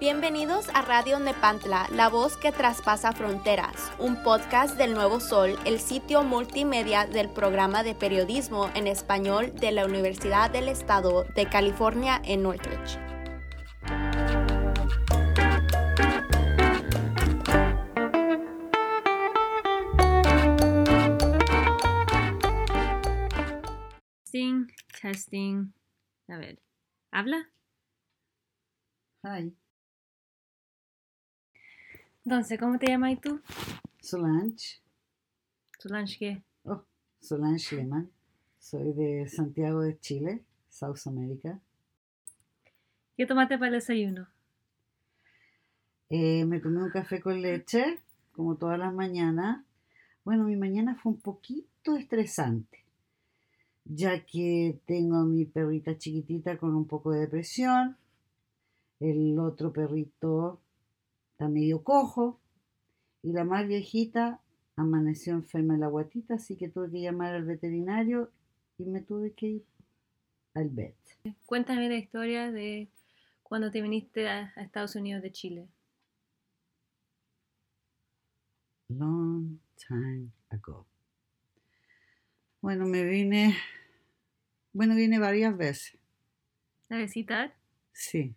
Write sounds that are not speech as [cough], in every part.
Bienvenidos a Radio Nepantla, la voz que traspasa fronteras, un podcast del Nuevo Sol, el sitio multimedia del programa de periodismo en español de la Universidad del Estado de California en Northridge. Testing, testing. A ver, ¿habla? Hi, Entonces, ¿cómo te llamas tú? Solange. Solange, ¿qué? Oh, Solange Lehmann. Soy de Santiago de Chile, South America. ¿Qué tomaste para el desayuno? Eh, me tomé un café con leche, como todas las mañanas. Bueno, mi mañana fue un poquito estresante, ya que tengo a mi perrita chiquitita con un poco de depresión. El otro perrito está medio cojo. Y la más viejita amaneció enferma de la guatita, así que tuve que llamar al veterinario y me tuve que ir al vet. Cuéntame la historia de cuando te viniste a, a Estados Unidos de Chile. Long time ago. Bueno, me vine, bueno, vine varias veces, ¿A visitar? sí,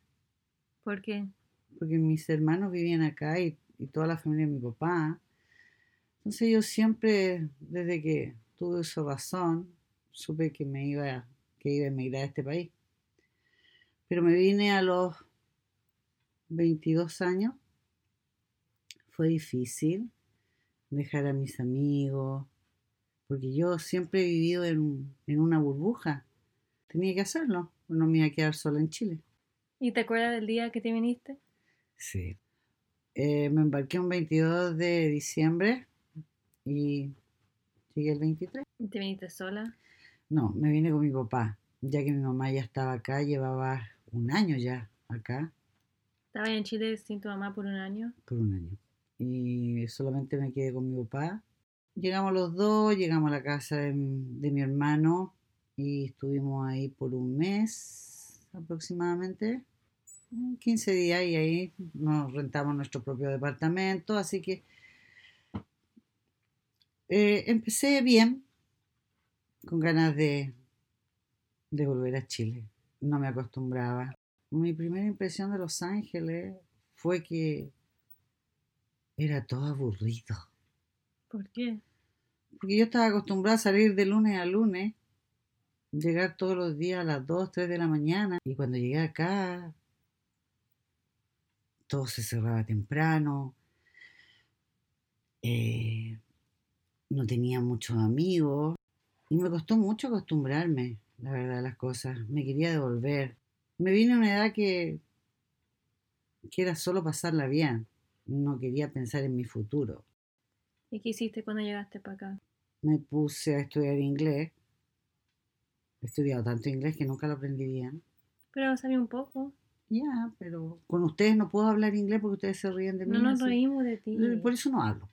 ¿Por qué? porque mis hermanos vivían acá y, y toda la familia de mi papá. Entonces yo siempre, desde que tuve esa razón, supe que me iba, que iba a emigrar a este país. Pero me vine a los 22 años. Fue difícil dejar a mis amigos, porque yo siempre he vivido en, en una burbuja. Tenía que hacerlo, no me iba a quedar sola en Chile. ¿Y te acuerdas del día que te viniste? Sí. Eh, me embarqué un 22 de diciembre y llegué el 23. ¿Y ¿Te viniste sola? No, me vine con mi papá, ya que mi mamá ya estaba acá, llevaba un año ya acá, ¿Estabas en Chile sin tu mamá por un año? por un año. Y solamente me quedé con mi papá. Llegamos los dos, llegamos a la casa de mi hermano y estuvimos ahí por un mes aproximadamente, mm, 15 días y ahí nos rentamos nuestro propio departamento, así que eh, empecé bien, con ganas de, de volver a Chile. No me acostumbraba. Mi primera impresión de Los Ángeles fue que era todo aburrido. ¿Por qué? Porque yo estaba acostumbrada a salir de lunes a lunes, llegar todos los días a las 2, 3 de la mañana. Y cuando llegué acá, todo se cerraba temprano. eh, no tenía muchos amigos. Y me costó mucho acostumbrarme, la verdad, a las cosas. Me quería devolver. Me vine a una edad que, que era solo pasarla bien. No quería pensar en mi futuro. ¿Y qué hiciste cuando llegaste para acá? me puse a estudiar inglés. He estudiado tanto inglés que nunca lo aprendí bien. Pero sabía un poco. Ya, pero con ustedes no puedo hablar inglés porque ustedes se ríen de mí. No nos así. reímos de ti. Por eso no hablo.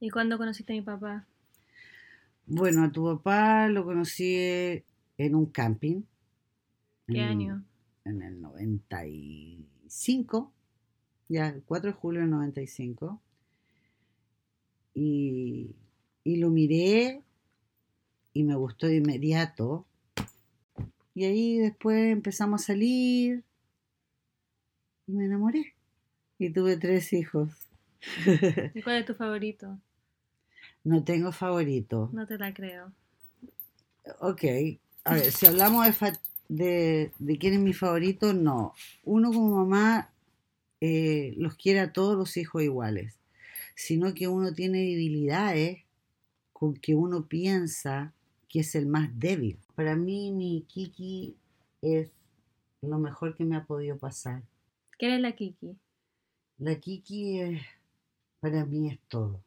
¿Y cuándo conociste a mi papá? Bueno, a tu papá lo conocí en un camping. ¿Qué en- año? En el 95. Ya, el 4 de julio del 95. Y, y lo miré y me gustó de inmediato. Y ahí después empezamos a salir y me enamoré. Y tuve tres hijos. [laughs] ¿Y cuál es tu favorito? No tengo favorito. No te la creo. Ok, a ver, si hablamos de, fa- de, de quién es mi favorito, no. Uno como mamá eh, los quiere a todos los hijos iguales, sino que uno tiene debilidades con que uno piensa que es el más débil. Para mí, mi Kiki es lo mejor que me ha podido pasar. ¿Quién es la Kiki? La Kiki es, para mí es todo.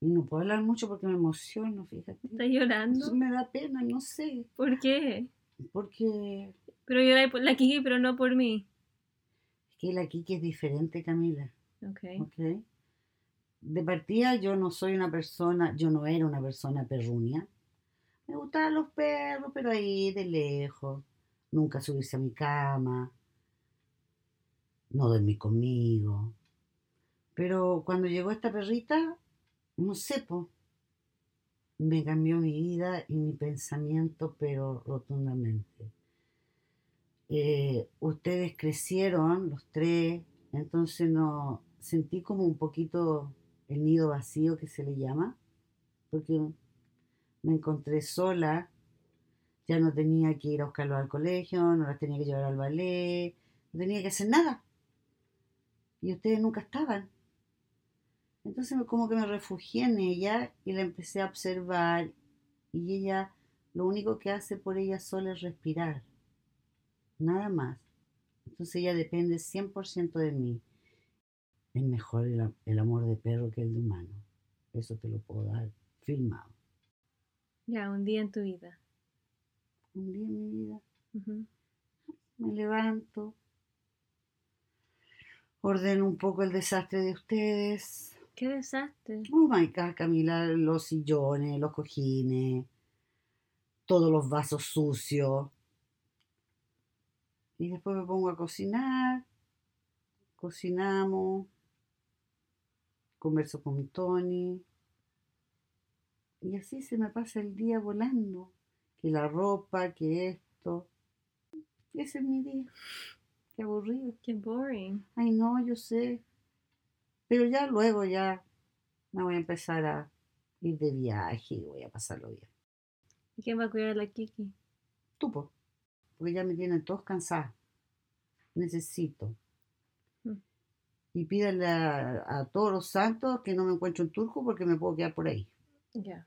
Y no puedo hablar mucho porque me emociono, fíjate. ¿Estás llorando? Me da pena, no sé, ¿Por qué? porque Pero lloré por la Kiki, pero no por mí. Es que la Kiki es diferente, Camila. Ok. ¿ok? De partida yo no soy una persona, yo no era una persona perrunia. Me gustaban los perros, pero ahí de lejos. nunca subirse a mi cama, no dormir conmigo. Pero cuando llegó esta perrita, no sé, po, me cambió mi vida y mi pensamiento, pero rotundamente. Eh, ustedes crecieron, los tres, entonces no sentí como un poquito el nido vacío que se le llama, porque me encontré sola, ya no tenía que ir a buscarlo al colegio, no las tenía que llevar al ballet, no tenía que hacer nada. Y ustedes nunca estaban. Entonces como que me refugié en ella y la empecé a observar y ella lo único que hace por ella sola es respirar nada más. Entonces ella depende 100% de mí. Es mejor el, amor de perro que el de humano. Eso te lo puedo dar filmado. Ya, un día en tu vida. Un día en mi vida. Me levanto. Ordeno un poco el desastre de ustedes. ¿Qué desastre? Oh my God, Camila, los sillones, los cojines, todos los vasos sucios, y después me pongo a cocinar, cocinamos, converso con Tony. Y así se me pasa el día volando. Que la ropa, que esto. Ese es mi día. Qué aburrido. Qué boring. Ay, no, yo sé. Pero ya luego ya me voy a empezar a ir de viaje y voy a pasarlo bien. ¿Y quién va a cuidar a la Kiki? Tú, porque ya me tienen todos cansados. Necesito. Mm. Y pídale a, todos los santos que no me encuentro en Turco porque me puedo quedar por ahí. Ya.